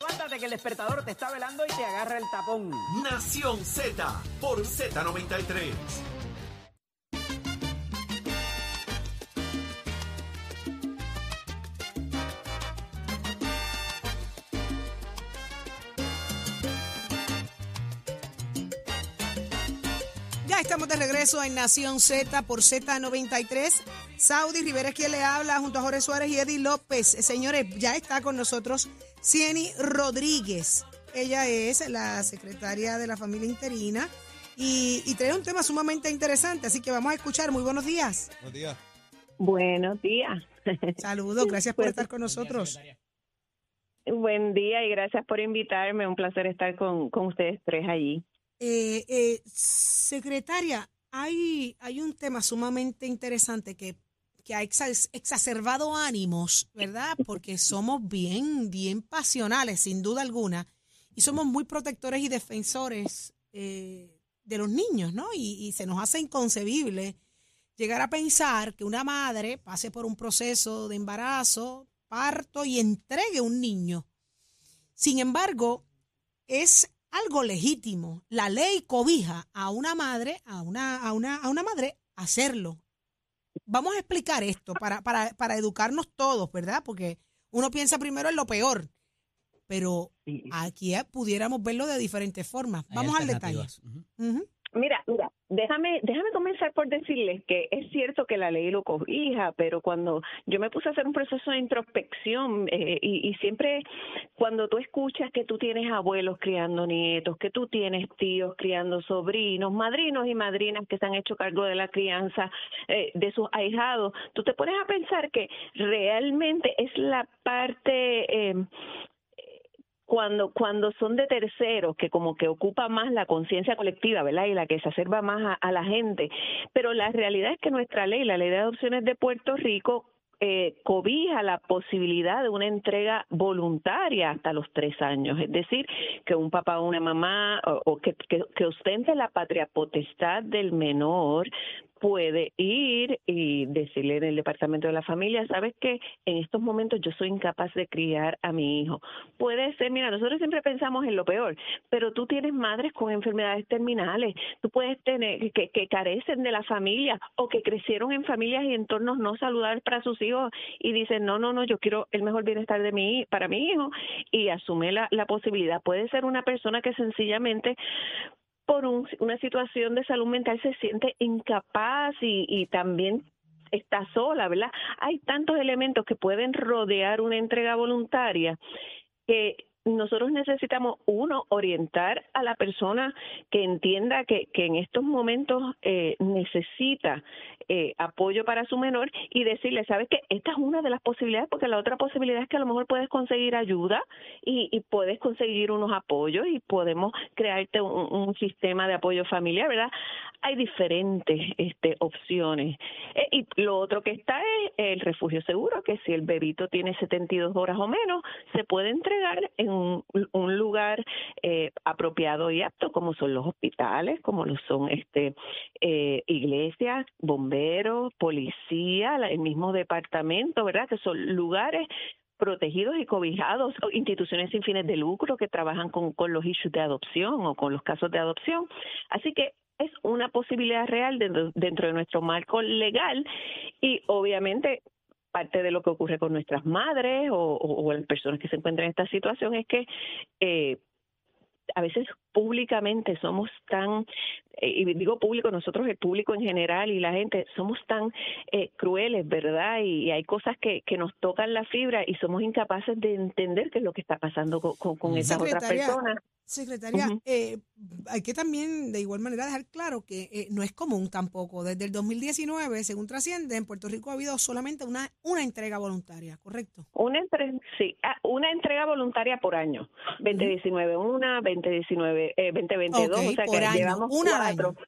Levántate que el despertador te está velando y te agarra el tapón. Nación Z por Z93. Ya estamos de regreso en Nación Z por Z93. Saudi Rivera es quien le habla junto a Jorge Suárez y Eddie López. Señores, ya está con nosotros Cieny Rodríguez. Ella es la secretaria de la familia interina y, y trae un tema sumamente interesante, así que vamos a escuchar. Muy buenos días. Buenos días. Buenos días. Saludos, gracias por Pues- estar con nosotros. Buen día y gracias por invitarme. Un placer estar con, con ustedes tres allí. Eh, eh, secretaria, hay, hay un tema sumamente interesante que, que ha exa- exacerbado ánimos, ¿verdad? Porque somos bien, bien pasionales, sin duda alguna, y somos muy protectores y defensores eh, de los niños, ¿no? Y, y se nos hace inconcebible llegar a pensar que una madre pase por un proceso de embarazo, parto y entregue un niño. Sin embargo, es algo legítimo. La ley cobija a una madre, a una, a una, a una madre hacerlo. Vamos a explicar esto para, para, para educarnos todos, ¿verdad? Porque uno piensa primero en lo peor, pero aquí pudiéramos verlo de diferentes formas. Vamos al detalle. Mira, mira, déjame, déjame comenzar por decirles que es cierto que la ley lo cobija, pero cuando yo me puse a hacer un proceso de introspección eh, y, siempre cuando tú escuchas que tú tienes abuelos criando nietos, que tú tienes tíos criando sobrinos, madrinos y madrinas que se han hecho cargo de la crianza eh, de sus ahijados, tú te pones a pensar que realmente es la parte... Eh, cuando cuando son de terceros que como que ocupa más la conciencia colectiva, ¿verdad? Y la que se acerva más a, a la gente. Pero la realidad es que nuestra ley, la ley de adopciones de Puerto Rico, eh, cobija la posibilidad de una entrega voluntaria hasta los tres años, es decir, que un papá o una mamá o, o que, que, que ostente la patria potestad del menor puede ir y decirle en el departamento de la familia, sabes que en estos momentos yo soy incapaz de criar a mi hijo. Puede ser, mira, nosotros siempre pensamos en lo peor, pero tú tienes madres con enfermedades terminales, tú puedes tener que, que carecen de la familia o que crecieron en familias y entornos no saludables para sus hijos y dicen, no, no, no, yo quiero el mejor bienestar de mi para mi hijo y asume la, la posibilidad. Puede ser una persona que sencillamente por un- una situación de salud mental se siente incapaz y, y también está sola, ¿verdad? Hay tantos elementos que pueden rodear una entrega voluntaria que nosotros necesitamos, uno, orientar a la persona que entienda que, que en estos momentos eh, necesita eh, apoyo para su menor y decirle, sabes que esta es una de las posibilidades, porque la otra posibilidad es que a lo mejor puedes conseguir ayuda y, y puedes conseguir unos apoyos y podemos crearte un, un sistema de apoyo familiar, ¿verdad? Hay diferentes este, opciones. Eh, y lo otro que está es el refugio seguro, que si el bebito tiene 72 horas o menos, se puede entregar en un, lugar eh, apropiado y apto, como son los hospitales, como lo son este eh, iglesias, bomberos, policía, el mismo departamento, ¿verdad? Que son lugares protegidos y cobijados, instituciones sin fines de lucro que trabajan con, con los issues de adopción o con los casos de adopción. Así que es una posibilidad real dentro, dentro de nuestro marco legal y obviamente parte de lo que ocurre con nuestras madres o, o- o las personas que se encuentran en esta situación es que eh, a veces públicamente somos tan, eh, y digo público, nosotros el público en general y la gente, somos tan eh, crueles, ¿verdad? Y, y hay cosas que, que nos tocan la fibra y somos incapaces de entender qué es lo que está pasando con, con, con esas otras personas. Secretaria, eh, hay que también de igual manera dejar claro que eh, no es común tampoco. Desde el 2019, según trasciende, en Puerto Rico ha habido solamente una, una entrega voluntaria, ¿correcto? Una, entre- sí, ah, una entrega voluntaria por año. 2019 una, 2019, eh, 2022, Ok, o sea por que año, llevamos una cuatro. año.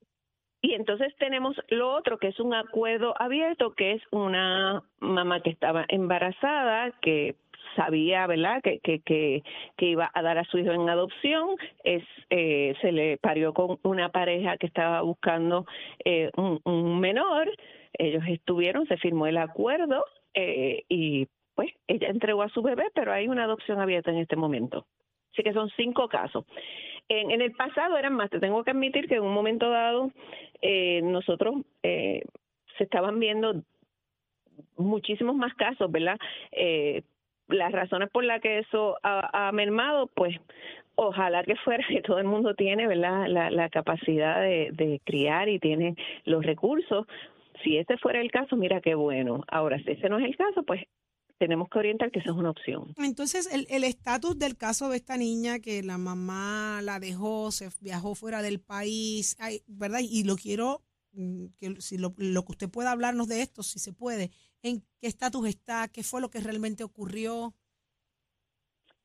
Y entonces tenemos lo otro, que es un acuerdo abierto, que es una mamá que estaba embarazada, que sabía, ¿verdad?, que, que, que, que iba a dar a su hijo en adopción, es eh, se le parió con una pareja que estaba buscando eh, un, menor, ellos estuvieron, se firmó el acuerdo eh, y pues ella entregó a su bebé, pero hay una adopción abierta en este momento. Así que son cinco casos. En, en el pasado eran más, te tengo que admitir que en un momento dado eh, nosotros eh, se estaban viendo muchísimos más casos, ¿verdad? Eh, las razones por las que eso ha, mermado, pues ojalá que fuera que todo el mundo tiene, ¿verdad? La, la capacidad de, de criar y tiene los recursos. Si ese fuera el caso, mira qué bueno. Ahora, si ese no es el caso, pues tenemos que orientar que esa es una opción. Entonces, el el estatus del caso de esta niña que la mamá la dejó, se viajó fuera del país, ¿verdad? Y lo quiero, que si lo, lo que usted pueda hablarnos de esto, si se puede, en qué estatus está, qué fue lo que realmente ocurrió.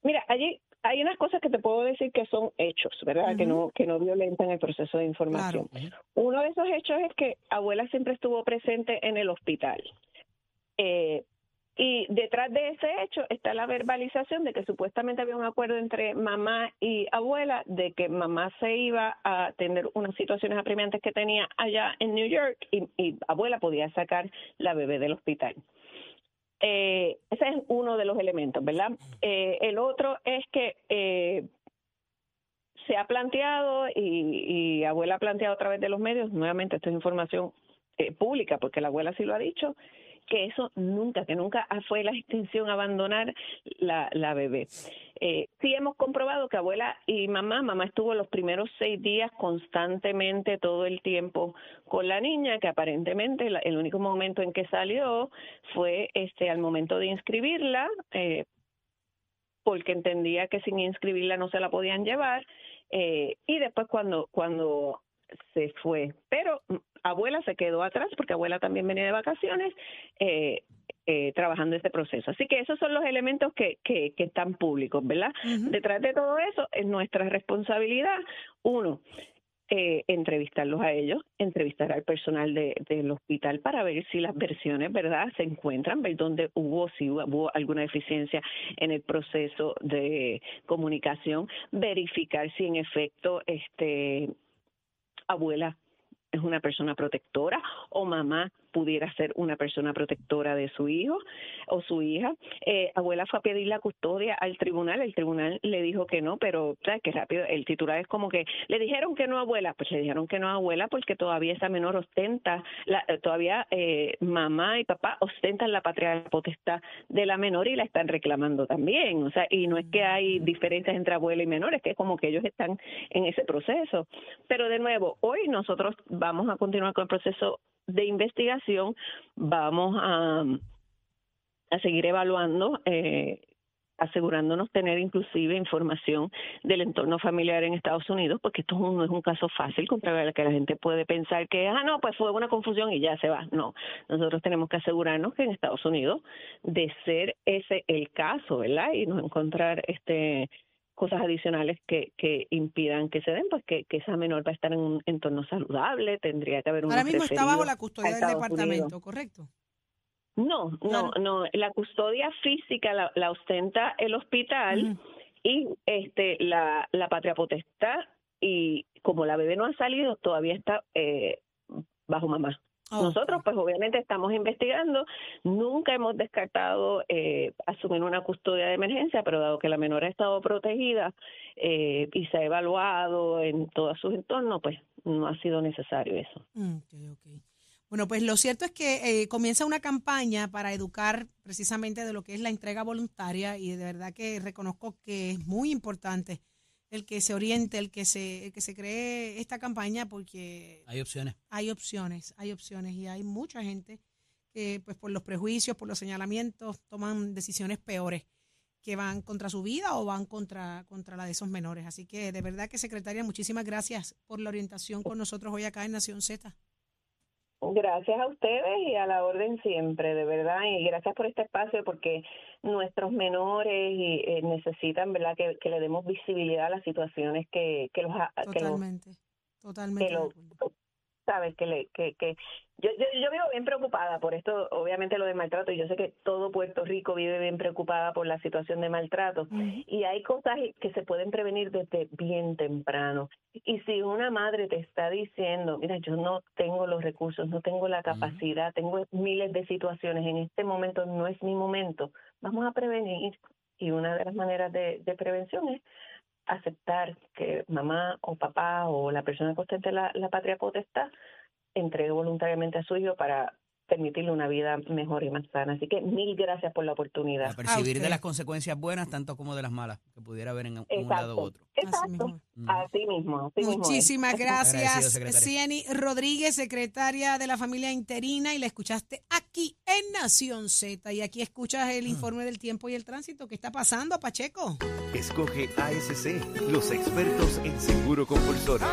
Mira, allí hay unas cosas que te puedo decir que son hechos, ¿verdad? Que no que no violentan el proceso de información. Uno de esos hechos es que abuela siempre estuvo presente en el hospital. Eh, y detrás de ese hecho está la verbalización de que supuestamente había un acuerdo entre mamá y abuela de que mamá se iba a tener unas situaciones apremiantes que tenía allá en New York y, y abuela podía sacar la bebé del hospital. Eh, ese es uno de los elementos, ¿verdad? Eh, el otro es que eh, se ha planteado y, y abuela ha planteado a través de los medios, nuevamente esto es información eh, pública porque la abuela sí lo ha dicho, que eso nunca, que nunca fue la extensión abandonar la, la bebé. Eh, sí hemos comprobado que abuela y mamá, mamá estuvo los primeros seis días constantemente todo el tiempo con la niña, que aparentemente el único momento en que salió fue este al momento de inscribirla, eh, porque entendía que sin inscribirla no se la podían llevar, eh, y después cuando, cuando se fue. Pero mm, abuela se quedó atrás porque abuela también venía de vacaciones eh, eh, trabajando este proceso. Así que esos son los elementos que, que, que están públicos, ¿verdad? Detrás de todo eso es nuestra responsabilidad, uno, eh, entrevistarlos a ellos, entrevistar al personal de, del hospital para ver si las versiones, ¿verdad?, se encuentran, ver dónde hubo, si hubo, hubo alguna deficiencia en el proceso de comunicación, verificar si en efecto este abuela es una persona protectora o mamá pudiera ser una persona protectora de su hijo o su hija. Eh, abuela fue a pedir la custodia al tribunal, el tribunal le dijo que no, pero ¿sabes qué rápido? El titular es como que le dijeron que no abuela, pues le dijeron que no abuela porque todavía esa menor ostenta, la, eh, todavía eh, mamá y papá ostentan la patria potestad de la menor y la están reclamando también, o sea, y no es que hay diferencias entre abuela y menor, es que es como que ellos están en ese proceso. Pero de nuevo, hoy nosotros vamos a continuar con el proceso de investigación, vamos a, seguir evaluando, eh, asegurándonos tener inclusive información del entorno familiar en Estados Unidos, porque esto no es un caso fácil contra el que la gente puede pensar que, ah, no, pues fue una confusión y ya se va. No, nosotros tenemos que asegurarnos que en Estados Unidos, de ser ese el caso, ¿verdad? Y no encontrar este cosas adicionales que, que impidan que se den, pues que, que esa menor va a estar en un entorno saludable, tendría que haber un Ahora mismo está bajo la custodia del departamento, ¿correcto? No, no, no. La custodia física la, la ostenta el hospital y este la, la patria potestad y como la bebé no ha salido todavía está eh, bajo mamá. Oh, Nosotros, pues obviamente estamos investigando, nunca hemos descartado eh, asumir una custodia de emergencia, pero dado que la menor ha estado protegida eh, y se ha evaluado en todos sus entornos, pues no ha sido necesario eso. Bueno, pues lo cierto es que eh, comienza una campaña para educar precisamente de lo que es la entrega voluntaria y de verdad que reconozco que es muy importante el que se oriente, el que se, el que se cree esta campaña porque Hay opciones. hay opciones, hay opciones y hay mucha gente que pues por los prejuicios, por los señalamientos toman decisiones peores que van contra su vida o van contra, contra la de esos menores. Así que de verdad que, secretaria, muchísimas gracias por la orientación con nosotros hoy acá en Nación Z. Gracias a ustedes y a la orden siempre, de verdad, y gracias por este espacio porque nuestros menores y, eh, necesitan, ¿verdad?, que, que le demos visibilidad a las situaciones que, que los... Que los, Totalmente, totalmente. que de lo- acuerdo. Sabes que le que, que yo, yo yo vivo bien preocupada por esto obviamente lo de maltrato. Y yo sé que todo Puerto Rico vive bien preocupada por la situación de maltrato. Y hay cosas que se pueden prevenir desde bien temprano. Y si una madre te está diciendo mira yo no tengo los recursos no tengo la capacidad tengo miles de situaciones en este momento no es mi momento vamos a prevenir y una de las maneras de, de prevención es aceptar que mamá o papá o la persona que ostente la, patria potestad entregue voluntariamente a su hijo para permitirle una vida mejor y más sana. Así que mil gracias por la oportunidad. A percibir usted. de las consecuencias buenas tanto como de las malas que pudiera haber en, en un lado u Exacto. otro. Así Exacto. mismo. Ujú. Así mismo. así mismo es. Muchísimas Agradecido, gracias, secretaria. Cieny Rodríguez, secretaria de la familia interina, y la escuchaste aquí en Nación Z. Y aquí escuchas el informe del tiempo y el tránsito. ¿Qué está pasando, Pacheco? Escoge ASC, los expertos en seguro compulsorio.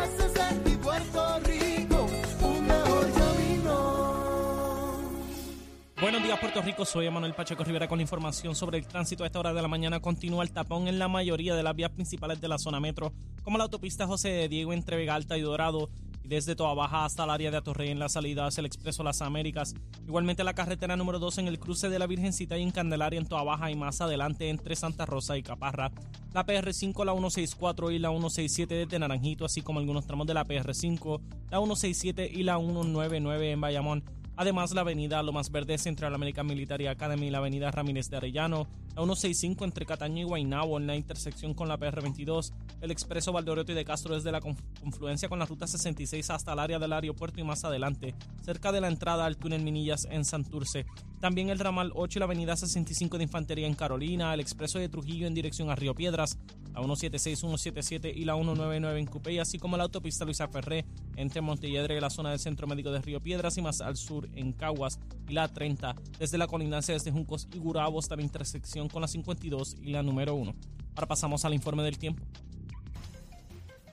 Buenos días, Puerto Rico. Soy Emanuel Pacheco Rivera con información sobre el tránsito. A esta hora de la mañana continúa el tapón en la mayoría de las vías principales de la zona metro, como la autopista José de Diego entre Vega Alta y Dorado, y desde Toa Baja hasta el área de Atorrey en la salida hacia el Expreso Las Américas. Igualmente la carretera número 2 en el cruce de la Virgencita y en Candelaria en Toa Baja y más adelante entre Santa Rosa y Caparra. La PR5, la 164 y la 167 desde Naranjito, así como algunos tramos de la PR5, la 167 y la 199 en Bayamón. Además, la avenida Lomas Verdes Central American Military Academy y la avenida Ramírez de Arellano, la 165 entre Cataño y Guaynabo en la intersección con la PR22, el expreso Valdeorioto y de Castro desde la conf- confluencia con la ruta 66 hasta el área del aeropuerto y más adelante, cerca de la entrada al túnel Minillas en Santurce. También el ramal 8 y la avenida 65 de Infantería en Carolina, el expreso de Trujillo en dirección a Río Piedras, la 176, 177 y la 199 en Cupey, así como la autopista Luisa Ferré entre Montelledre y la zona del Centro Médico de Río Piedras y más al sur en Caguas y la 30 desde la colindancia desde Juncos y Gurabo hasta la intersección con la 52 y la número 1. Ahora pasamos al informe del tiempo.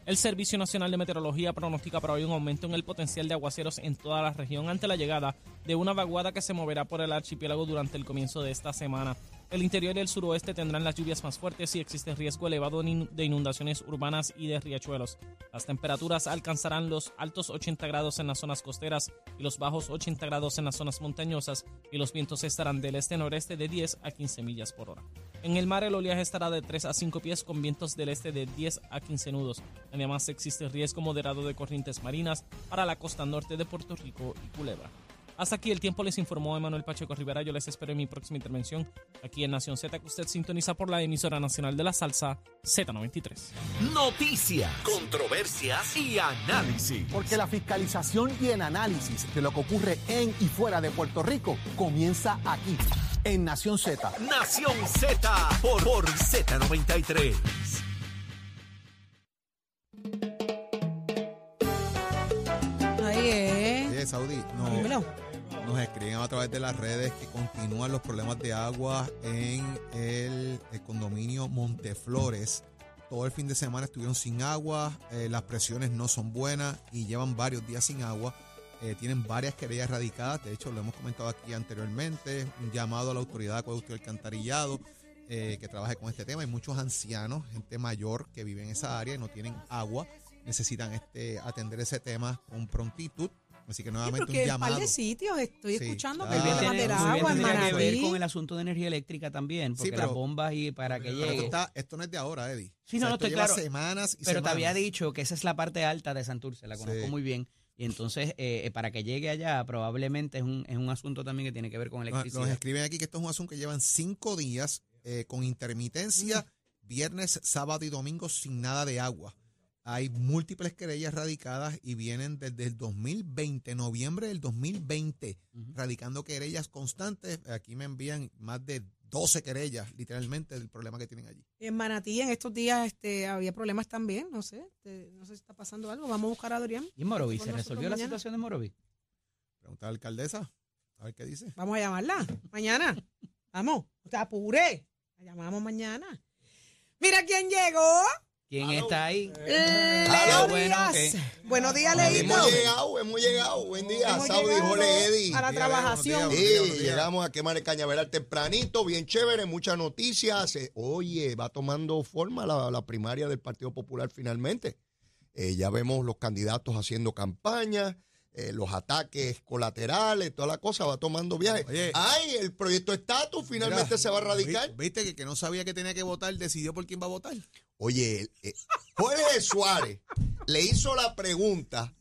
El Servicio Nacional de Meteorología pronostica para hoy un aumento en el potencial de aguaceros en toda la región ante la llegada de una vaguada que se moverá por el archipiélago durante el comienzo de esta semana. El interior y el suroeste tendrán las lluvias más fuertes y existe riesgo elevado de inundaciones urbanas y de riachuelos. Las temperaturas alcanzarán los altos 80 grados en las zonas costeras y los bajos 80 grados en las zonas montañosas y los vientos estarán del este-noreste de 10 a 15 millas por hora. En el mar el oleaje estará de 3 a 5 pies con vientos del este de 10 a 15 nudos. Además existe riesgo moderado de corrientes marinas para la costa norte de Puerto Rico y Culebra. Hasta aquí el tiempo les informó Emanuel Pacheco Rivera. Yo les espero en mi próxima intervención aquí en Nación Z que usted sintoniza por la emisora nacional de la salsa Z93. Noticias, controversias y análisis. Porque la fiscalización y el análisis de lo que ocurre en y fuera de Puerto Rico comienza aquí, en Nación Z. Nación Z por, por Z93. Ahí es. Saudi, no, Dímelo. Nos escriben a través de las redes que continúan los problemas de agua en el, el condominio Monteflores. Todo el fin de semana estuvieron sin agua, eh, las presiones no son buenas y llevan varios días sin agua. Eh, tienen varias querellas radicadas, de hecho lo hemos comentado aquí anteriormente, un llamado a la autoridad de acueducto y alcantarillado eh, que trabaje con este tema. Hay muchos ancianos, gente mayor que vive en esa área y no tienen agua, necesitan este, atender ese tema con prontitud. Así que Sí, nuevamente porque un en llamado. par de sitios estoy Sí, escuchando que hay muy bien, agua en tiene que ver con el asunto de energía eléctrica también, porque pero- las bombas y para que Pero esto, llegue. está- esto no es de ahora, Eddie. Sí, O sea, no, no, esto estoy lleva claro. semanas y Pero te había semanas. dicho que esa es la parte alta de Santurce, la conozco Sí. muy bien. Y entonces, eh, eh, para que llegue allá, probablemente es un, es un asunto también que tiene que ver con Nos, electricidad. nos escriben aquí que esto es un asunto que llevan cinco días eh, con intermitencia, viernes, sábado y domingo sin nada de agua. Hay múltiples querellas radicadas y vienen desde el 2020, noviembre del 2020, Ujú. radicando querellas constantes. Aquí me envían más de 12 querellas, literalmente, del problema que tienen allí. En Manatí en estos días este, había problemas también, no sé, este, no sé si está pasando algo. Vamos a buscar a Dorian. ¿Y en? Con ¿Se resolvió la situación de Morovis? Pregunta a la alcaldesa, a ver qué dice. Vamos a llamarla mañana. Vamos, te apuré. La llamamos mañana. Mira quién llegó. ¿Quién está ahí? Leo bueno, Díaz. ok. Buenos días, Leito. Hemos llegado, hemos llegado. Buen día, Hemos Saudi, llegado Jole, Eddie. A la trabajación. Sí, llegamos a quemar el cañaveral tempranito, bien chévere, muchas noticias. Eh, Oye, va tomando forma la, la primaria del Partido Popular finalmente. Eh, ya vemos los candidatos haciendo campaña, eh, los ataques colaterales, toda la cosa va tomando viaje. Oye. Ay, el proyecto estatus finalmente Mira, se va a radicar. vi- ¿Viste que, que no sabía que tenía que votar, decidió por quién va a votar? Oye, eh, Jorge Suárez le hizo la pregunta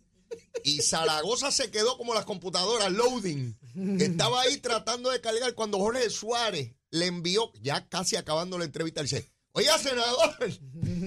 y Zaragoza se quedó como las computadoras loading. Estaba ahí tratando de cargar cuando Jorge Suárez le envió, ya casi acabando la entrevista, dice, oiga, senador,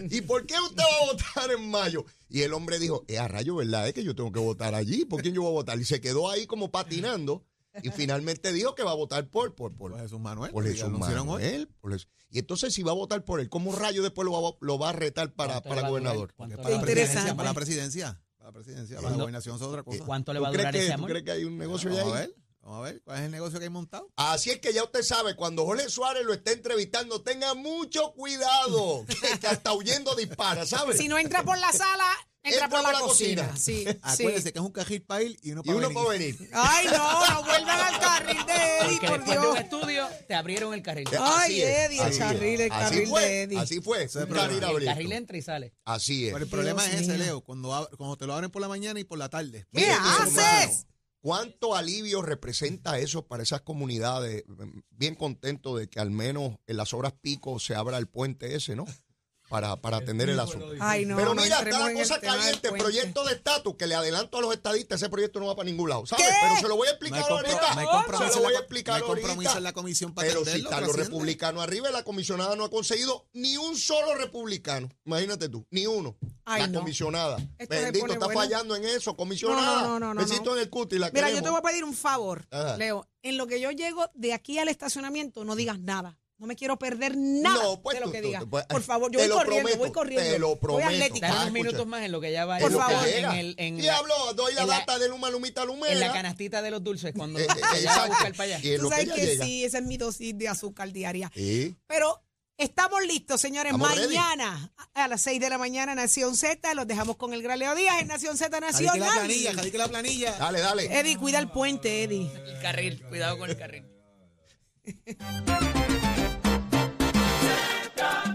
¿y por qué usted va a votar en mayo? Y el hombre dijo, es a rayo, ¿verdad? Es que yo tengo que votar allí, ¿por quién yo voy a votar? Y se quedó ahí como patinando y finalmente dijo que va a votar por, por, por, Por Jesús Manuel. por Jesús. Manuel, por Jesús- Y entonces si va a votar por él, ¿cómo rayo después lo va, a- lo va a retar para, ¿Cuánto para durar? gobernador? ¿Cuánto Para la presidencia, interesante. para la presidencia. Para la presidencia, para la gobernación es otra cosa. ¿Cuánto le ¿Tú va a durar que, ese tú amor? crees que hay un negocio Vamos a ahí? Vamos a ver, ¿cuál es el negocio que hay montado? Así es que ya usted sabe, cuando Jorge Suárez lo está entrevistando, tenga mucho cuidado, que, que hasta huyendo dispara, ¿sabes? Si no entra por la sala, entra, por la, cocina. Sí, sí. Acuérdese que es un cajil para ir y uno y para uno venir. puede venir. Ay, no, no vuelvan al carril de Eddie, Porque por después de un Dios. estudio te abrieron el carril. Ay, Así es, Eddie, el así carril, el carril fue, de Eddie. Así fue, es el carril el carril entra y sale. Así es. Pero el problema Dios es ese. Leo, cuando, cuando te lo abren por la mañana y por la tarde. ¿Qué haces? ¿Cuánto alivio representa eso para esas comunidades? Bien contento de que al menos en las horas pico se abra el puente ese, ¿no? Para, para atender el asunto. Ay, no, Pero mira, está la el cosa caliente, puente. proyecto de estatus, que le adelanto a los estadistas, ese proyecto no va para ningún lado, ¿sabes? ¿Qué? Pero se lo voy a explicar compro- ahorita. no hay Se lo voy a explicar no ahorita. en la comisión para Pero si están los republicanos arriba, la comisionada no ha conseguido ni un solo republicano. Imagínate tú, ni uno. Ay, la no. comisionada. Esto Bendito, está bueno. fallando en eso, comisionada. No, no, no, no, Besito no. en el cuti, la Mira, yo te voy a pedir un favor, Ajá. Leo. En lo que yo llego de aquí al estacionamiento, no digas nada. No me quiero perder nada No, pues de lo que tú- digas. tú- pues, Por favor, yo voy corriendo, prometo, voy corriendo. te lo Voy prometo. atlética. Dale Ah, unos minutos más en lo que ya va Por que favor. en, el, en, hablo, doy la en la- data de Luma, Lumita, Lumera. en la canastita de los dulces cuando Eh, eh, va a buscar para allá. Tú que sabes que llega. sí, esa es mi dosis de azúcar diaria. Sí. Pero estamos listos, señores. Estamos ready. Mañana a las 6 de la mañana, Nación Z. Los dejamos con el Gran Leo Díaz en Nación Z Nacional. la planilla, jadique la planilla. Dale, dale. Eddie, cuida el puente, Eddie. El carril, cuidado con el carril. Jamaica.